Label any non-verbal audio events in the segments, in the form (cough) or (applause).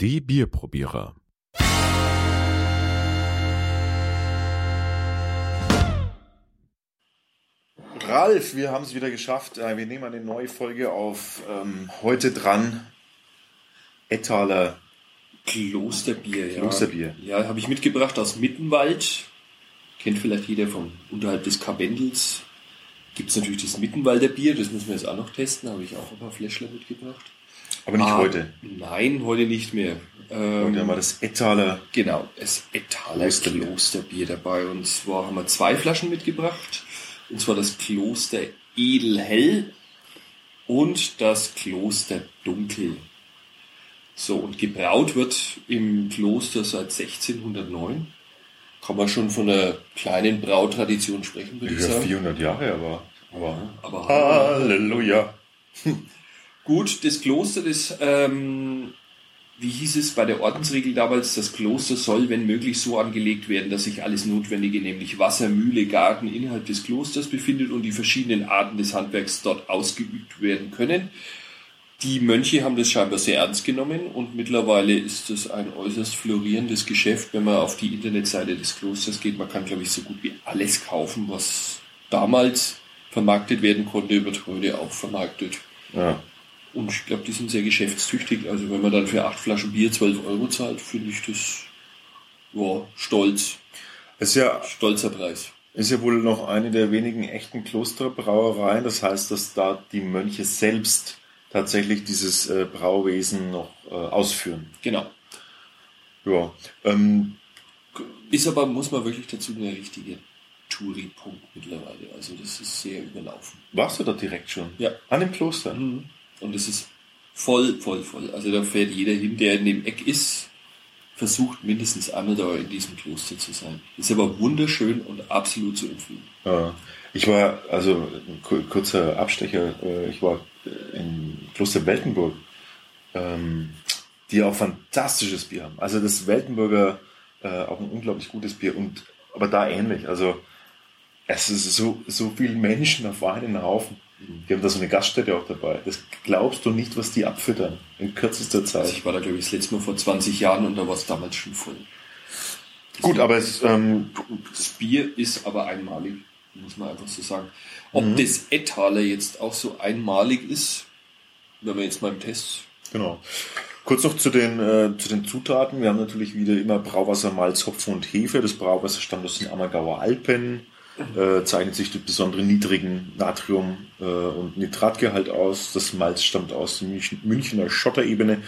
Die Bierprobierer. Ralf, wir haben es wieder geschafft. Äh, Wir nehmen eine neue Folge auf. Ähm, heute dran Ettaler Klosterbier, ja. Klosterbier. Ja, habe ich mitgebracht aus Mittenwald. Kennt vielleicht jeder vom unterhalb des Kabendels. Gibt es natürlich das Mittenwalder Bier, das müssen wir jetzt auch noch testen. Habe ich auch ein paar Fläschler mitgebracht. Aber nicht Ah, heute. Nein, heute nicht mehr. Ähm, Heute haben wir das Ettaler. Genau, das Etaler Klosterbier. Klosterbier dabei. Und zwar haben wir zwei Flaschen mitgebracht. Und zwar das Kloster Edelhell und das Kloster Dunkel. So, und gebraut wird im Kloster seit 1609. Kann man schon von einer kleinen Brautradition sprechen, würde ich Über sagen. 400 Jahre, aber. aber Aber Halleluja. Gut, das Kloster, das, ähm, wie hieß es bei der Ordensregel damals, das Kloster soll, wenn möglich, so angelegt werden, dass sich alles Notwendige, nämlich Wasser, Mühle, Garten, innerhalb des Klosters befindet und die verschiedenen Arten des Handwerks dort ausgeübt werden können. Die Mönche haben das scheinbar sehr ernst genommen und mittlerweile ist es ein äußerst florierendes Geschäft, wenn man auf die Internetseite des Klosters geht. Man kann, glaube ich, so gut wie alles kaufen, was damals vermarktet werden konnte, wird heute auch vermarktet. Ja. Und ich glaube, die sind sehr geschäftstüchtig. Also wenn man dann für acht Flaschen Bier 12 Euro zahlt, finde ich das ja, stolz. Ist ja, Stolzer Preis. ist ja wohl noch eine der wenigen echten Klosterbrauereien. Das heißt, dass da die Mönche selbst tatsächlich dieses äh, Brauwesen noch äh, ausführen. Genau. Ja. Ähm, Ist aber, muss man wirklich dazu, eine richtige Touri-Punkt mittlerweile. Also das ist sehr überlaufen. warst du da direkt schon? Ja. An dem Kloster? Und es ist voll, voll, voll. Also da fährt jeder hin, der in dem Eck ist, versucht mindestens einmal da in diesem Kloster zu sein. Ist aber wunderschön und absolut zu empfehlen. Ja. Ich war, also kurzer Abstecher, äh, ich war in Kloster Weltenburg, ähm, die auch fantastisches Bier haben. Also das Weltenburger äh, auch ein unglaublich gutes Bier und aber da ähnlich. Also es ist so, so viele Menschen auf einen Haufen. Die haben da so eine Gaststätte auch dabei. Das glaubst du nicht, was die abfüttern in kürzester Also Zeit. ich war da, glaube ich, das letzte Mal vor 20 Jahren und da war es damals schon voll. Gut, aber es, ähm, Das Bier ist aber einmalig, muss man einfach so sagen. Ob das Ettaler jetzt auch so einmalig ist, wenn wir jetzt mal im Test. Genau. Kurz noch zu den, äh, zu den Zutaten. Wir haben natürlich wieder immer Brauwasser, Malz, Hopfen und Hefe. Das Brauwasser stammt aus den Ammergauer Alpen, äh, zeichnet sich durch besonderen niedrigen Natrium- äh, und Nitratgehalt aus. Das Malz stammt aus der München, Münchner Schotterebene,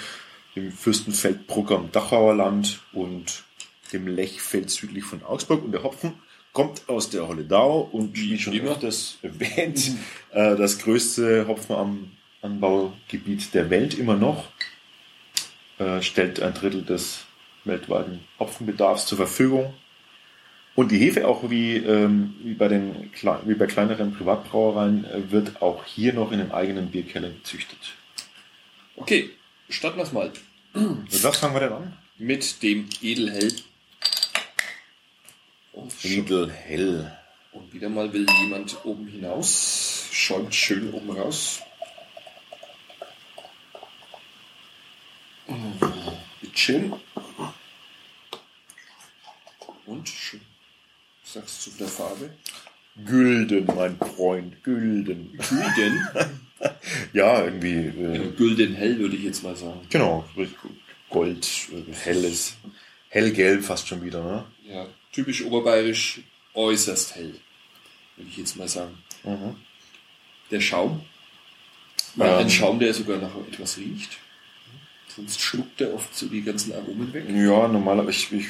dem Fürstenfeldbrucker im Dachauer Land und dem Lechfeld südlich von Augsburg. Und der Hopfen kommt aus der Holledau und wie schon immer. öfters erwähnt, äh, das größte Hopfenanbaugebiet der Welt immer noch äh, stellt ein Drittel des weltweiten Hopfenbedarfs zur Verfügung. Und die Hefe, auch wie, ähm, wie, bei den, wie bei kleineren Privatbrauereien, äh, wird auch hier noch in einem eigenen Bierkeller gezüchtet. Okay, starten wir es mal Mit was fangen wir denn an? mit dem Edelhell. Und, schon- Edelhell. und wieder mal will jemand oben hinaus. Schäumt schön oben raus. Bitteschön. Und schön. Sagst du zu der Farbe? Gülden, mein Freund, Gülden. Gülden. (laughs) Ja, irgendwie, äh, Gülden hell würde ich jetzt mal sagen. genau. Gold, äh, helles, hellgelb fast schon wieder, ne? Ja, typisch oberbayerisch, äußerst hell, würde ich jetzt mal sagen. Mhm. Der Schaum. Mal Ähm. ein Schaum, der sogar nach etwas riecht. Sonst schluckt er oft so die ganzen Aromen weg. Ja, normalerweise, ich, ich,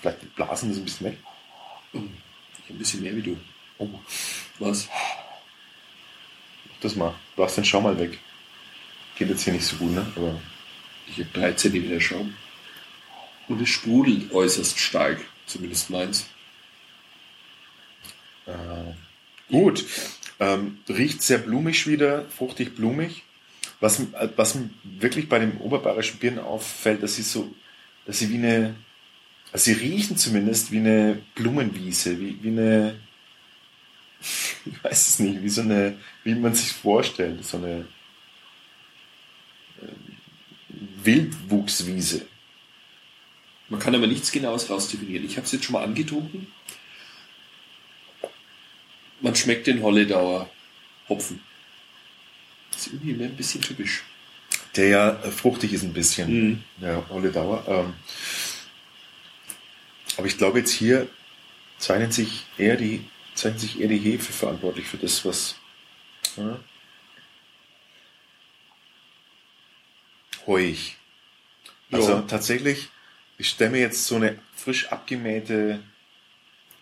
vielleicht blasen das ein bisschen weg. Ich ein bisschen mehr wie du. Oh, Was? das mal. Du hast den Schaum mal weg. Geht jetzt hier nicht so gut, ne? Aber Ich habe drei Zentimeter Schaum. Und es sprudelt äußerst stark. Zumindest meins. Äh, gut. Ähm, riecht sehr blumig wieder, fruchtig blumig. Was, äh, was mir wirklich bei den oberbayerischen Bieren auffällt, dass sie so, dass sie wie eine, also sie riechen zumindest wie eine Blumenwiese, wie, wie eine, ich weiß es nicht, wie so eine, wie man sich vorstellt, so eine äh, Wildwuchswiese. Man kann aber nichts Genaues rausdefinieren. Ich habe es jetzt schon mal angetrunken. Man schmeckt den Holledauer Hopfen. Das ist irgendwie ein bisschen typisch. Der ja äh, fruchtig ist ein bisschen. Mhm. Ja, Holledauer. Ähm, aber ich glaube jetzt hier zeichnet sich eher die, zeichnet sich eher die Hefe verantwortlich für das, was. Ja. Heuig. Also Ja. tatsächlich, ich stelle mir jetzt so eine frisch abgemähte,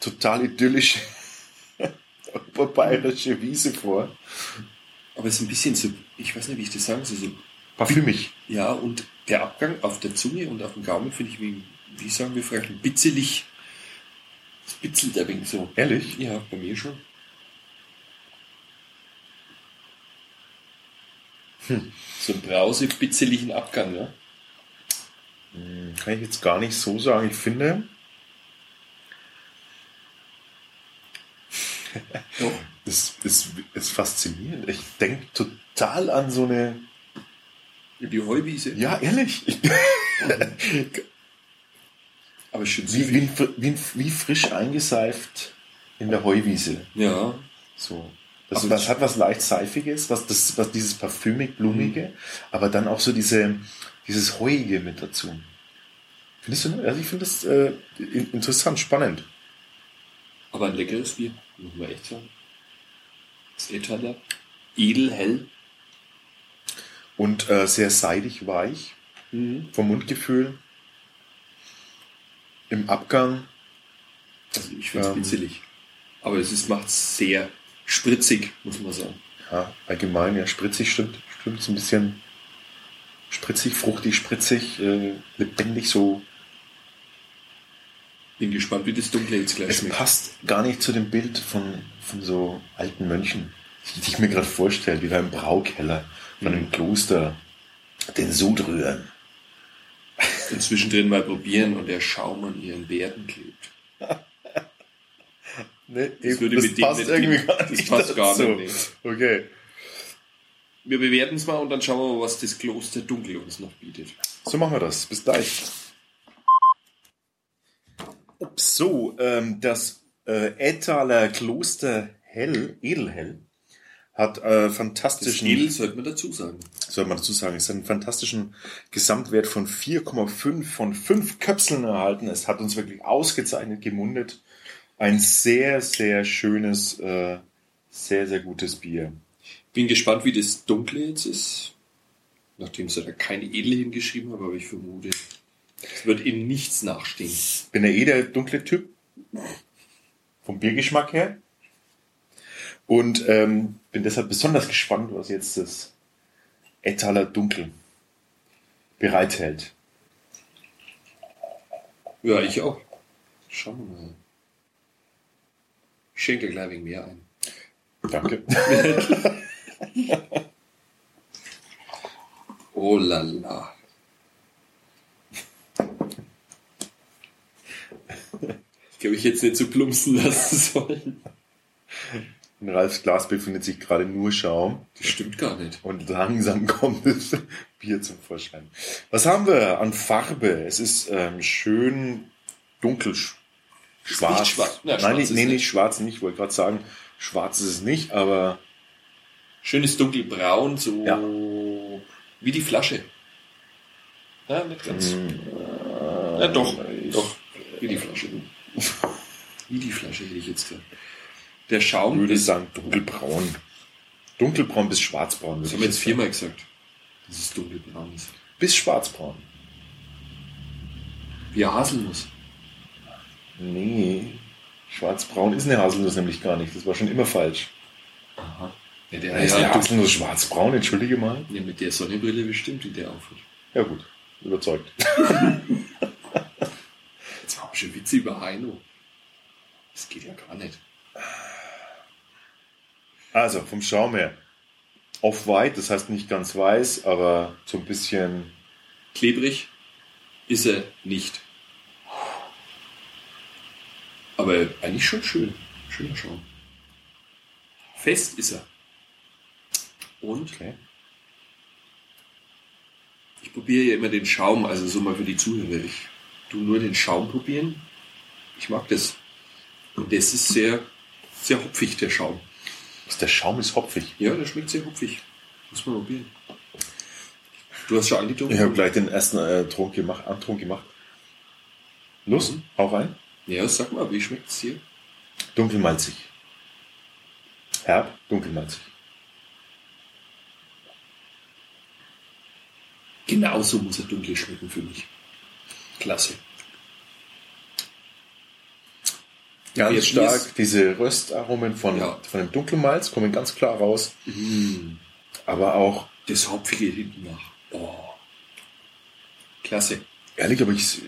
total idyllische (laughs) oberbayerische Wiese vor. Aber es ist ein bisschen so, ich weiß nicht, wie ich das sagen soll, so, Parfümig. ja, und der Abgang auf der Zunge und auf dem Gaumen finde ich, wie, wie sagen wir vielleicht, bitzelig. Es bitzelt ein wenig so. Ehrlich? Ja, bei mir schon. So einen brause, bitzeligen Abgang, ja. Kann ich jetzt gar nicht so sagen. Ich finde, Doch. (laughs) es ist, ist faszinierend. Ich denke total an so eine. Die Heuwiese. Ja, ehrlich. (laughs) Aber schön Wie, wie, wie, wie frisch eingeseift in der Heuwiese. Ja. So. Das, Aber das hat was leicht Seifiges, was, das, was dieses parfümig, blumige, aber dann auch so diese, dieses Heuige mit dazu. Findest du? nicht? Also ich finde das äh, in- interessant, spannend. Aber ein leckeres Bier, muss man echt sagen. Das Etaler. Edel, hell. Und äh, sehr seidig, weich vom Mundgefühl. Im Abgang. Also ich finde es Ähm. bitzelig. Aber es ist, macht sehr spritzig, muss man sagen. Ja, allgemein, ja, spritzig stimmt. Stimmt, so ein bisschen spritzig, fruchtig, spritzig, äh, lebendig so. Bin gespannt, wie das Dunkle jetzt gleich Es schmeckt. passt gar nicht zu dem Bild von, von so alten Mönchen, die ich mir gerade vorstelle, die da im Braukeller von einem Kloster den Sud rühren. Und zwischendrin mal probieren und der Schaum an ihren Bärten klebt. (laughs) Nee, Das würde mit dem nicht- das passt gar nicht, Okay. Wir bewerten es mal und dann schauen wir mal, was das Kloster Dunkel uns noch bietet. So machen wir das. Bis gleich. So, ähm, das äh, Ettaler Kloster Hell, Edelhell, hat äh, Das fantastischen, Edel sollte man dazu sagen. soll man dazu sagen, es hat einen fantastischen Gesamtwert von 4,5 von 5 Köpseln erhalten. Es hat uns wirklich ausgezeichnet gemundet. Ein sehr, sehr schönes, äh, sehr, sehr gutes Bier. Bin gespannt, wie das Dunkle jetzt ist. Nachdem sie da kein Edel hingeschrieben haben, aber ich vermute, es wird ihm nichts nachstehen. bin ja eh der dunkle Typ. Vom Biergeschmack her. Und ähm, bin deshalb besonders gespannt, was jetzt das Ettaler Dunkel bereithält. Ja, ich auch. Schauen wir mal. Ich schenke gleich wegen mehr ein. Danke. (laughs) Oh la la. Ich glaube, ich jetzt nicht so plumpsen lassen (laughs) sollen. In Ralfs Glas befindet sich gerade nur Schaum Das stimmt gar nicht. und langsam (laughs) kommt das Bier zum Vorschein. Was haben wir an Farbe? Es ist ähm, schön dunkel sch- schwarz. nicht schwarz. Na, Nein, schwarz ist nee, nicht. nicht schwarz nicht. Ich wollte gerade sagen, schwarz ist es nicht, aber Schönes dunkelbraun, so Ja. wie die Flasche. Ja, nicht ganz. Ja, doch, doch. Wie die Flasche. Wie die Flasche hätte ich jetzt gesagt. Der ich Schaum würde ist, sagen dunkelbraun. Dunkelbraun bis schwarzbraun. das haben wir jetzt viermal gesagt, dass es dunkelbraun ist. sagen. Bis schwarzbraun. Wie Haselnuss. Nee, schwarzbraun ist eine Haselnuss nämlich gar nicht. Das war schon immer falsch. Aha. Ja, der, ist ja, Haselnuss schwarzbraun, entschuldige mal. ja, mit der Sonnenbrille bestimmt, die der aufhat. Ja gut, überzeugt. Jetzt machen wir schon Witze über Heino. Das geht ja gar nicht. Also, vom Schaum her. Off-white, das heißt nicht ganz weiß, aber so ein bisschen Klebrig ist er nicht. Aber eigentlich schon schön. Schöner Schaum. Fest ist er. Und Okay. Ich probiere ja immer den Schaum, also so mal für die Zuhörer. Ich tu nur den Schaum probieren. Ich mag das. Und das ist sehr, sehr hopfig, der Schaum. Der Schaum ist hopfig. Ja, der schmeckt sehr hopfig. Muss man probieren. Du hast schon angetrunken? Ich habe gleich den ersten äh, Trunk gemacht, Antrunk gemacht. Los, Mhm. hau rein. Ja, sag mal, wie schmeckt es hier? Dunkelmalzig. Herb, dunkelmalzig. Genauso muss er dunkel schmecken für mich. Klasse. Ganz Jetzt stark. ist- Diese Röstaromen von, Ja. von dem Dunkelmalz kommen ganz klar raus. Mm. Aber auch, Das Hopfige hinten nach. Oh. Klasse. ehrlich, aber ich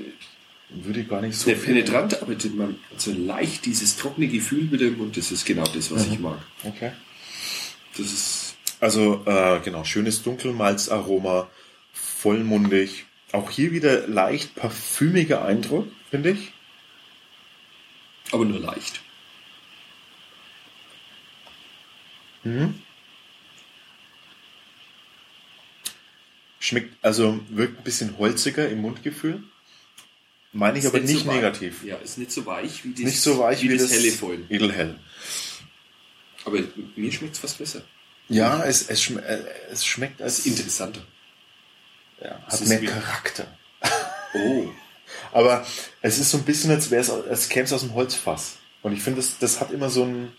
würde gar nicht so Der penetrant, aber man hat so leicht dieses trockene Gefühl mit dem und das ist genau das, was ich mag. Okay. Das ist Also, äh, genau, schönes Dunkelmalzaroma, vollmundig. Auch hier wieder leicht parfümiger Eindruck, finde ich. Aber nur leicht. Schmeckt, also wirkt ein bisschen holziger im Mundgefühl. Meine ich Ist aber nicht so weich. negativ. Ja, ist nicht so weich wie das, Nicht so weich wie, das, das helle vorhin. Edelhell. Aber mir schmeckt es fast besser. Ja, es, es, schm äh, es schmeckt als ist interessanter. ja, es hat mehr wie- Charakter. Oh. Aber es ist so ein bisschen, als wäre es, als käme es aus dem Holzfass. Und ich finde, das, das hat immer so ein.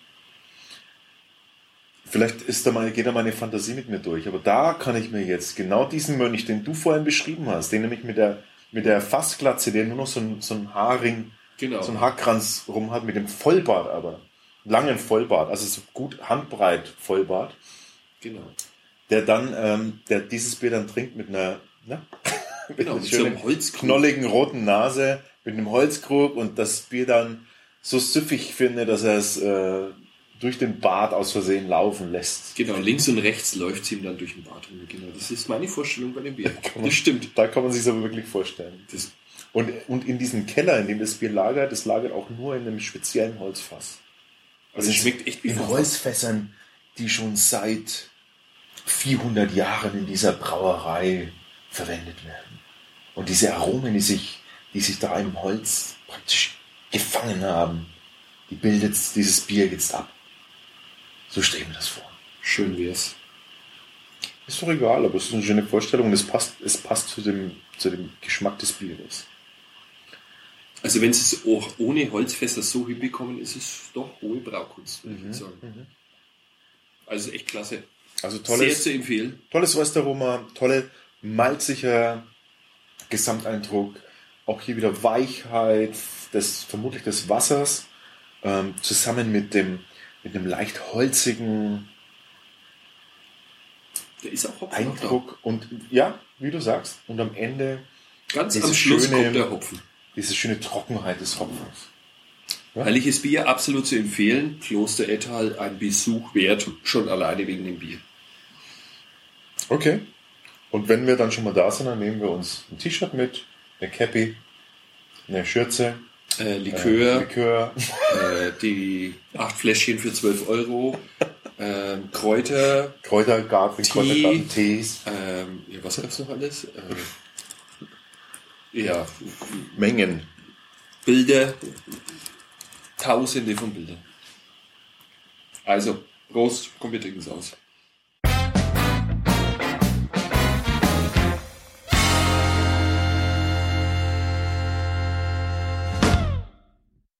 Vielleicht ist da meine, geht da meine Fantasie mit mir durch. Aber da kann ich mir jetzt genau diesen Mönch, den du vorhin beschrieben hast, den nämlich mit der, mit der Fassglatze, der nur noch so ein, so ein Haarring, Genau. so ein Haarkranz rum hat, mit dem Vollbart aber. Langen Vollbart, also so gut handbreit Vollbart, Genau. der dann, ähm, der dieses Bier dann trinkt mit einer, ne? Mit Genau, mit so einem Holzkrug. knolligen roten Nase, mit einem Holzkrug und das Bier dann so süffig finde, dass er es äh, durch den Bart aus Versehen laufen lässt. Genau, links und rechts läuft es ihm dann durch den Bart rum. Genau, das ist meine Vorstellung bei dem Bier. (laughs) man- Das stimmt. Da kann man sich aber wirklich vorstellen. Das, Und, und in diesem Keller, in dem das Bier lagert, das lagert auch nur in einem speziellen Holzfass. also es schmeckt echt wie in. Holzfässern, die schon seit 400 Jahren in dieser Brauerei verwendet werden. Und diese Aromen, die sich, die sich da im Holz praktisch gefangen haben, die bildet dieses Bier jetzt ab. So stellen wir das vor. Schön wär's. Ist doch egal, aber es ist eine schöne Vorstellung und es passt, es passt zu dem, zu dem Geschmack des Bieres. Also wenn sie es auch ohne Holzfässer so hinbekommen, ist es doch hohe Braukunst, würde Mhm, ich sagen. Also echt klasse. Also Sehr tolles, zu empfehlen. tolles Röstaroma, tolle malziger Gesamteindruck. Auch hier wieder Weichheit, des, vermutlich des Wassers, ähm, zusammen mit dem, mit einem leicht holzigen Eindruck. Und ja, wie du sagst, und am Ende. Ganz diese am Schluss schöne- kommt der Hopfen. diese schöne Trockenheit des Hopfens. Ja. Herrliches Bier, absolut zu empfehlen. Kloster Ettal, ein Besuch wert, schon alleine wegen dem Bier. Okay. Und wenn wir dann schon mal da sind, dann nehmen wir uns ein T-Shirt mit, eine Cappy, eine Schürze, Äh, äh, Likör, Likör, (laughs) äh, die acht Fläschchen für 12 Euro, ähm, Kräuter, Kräutergarten. Kräutergarten, Tees, ähm, ja, was gab's noch alles? Äh, ja, Mengen. Bilder, tausende von Bildern. Also, Prost, komm, wir trinken es aus.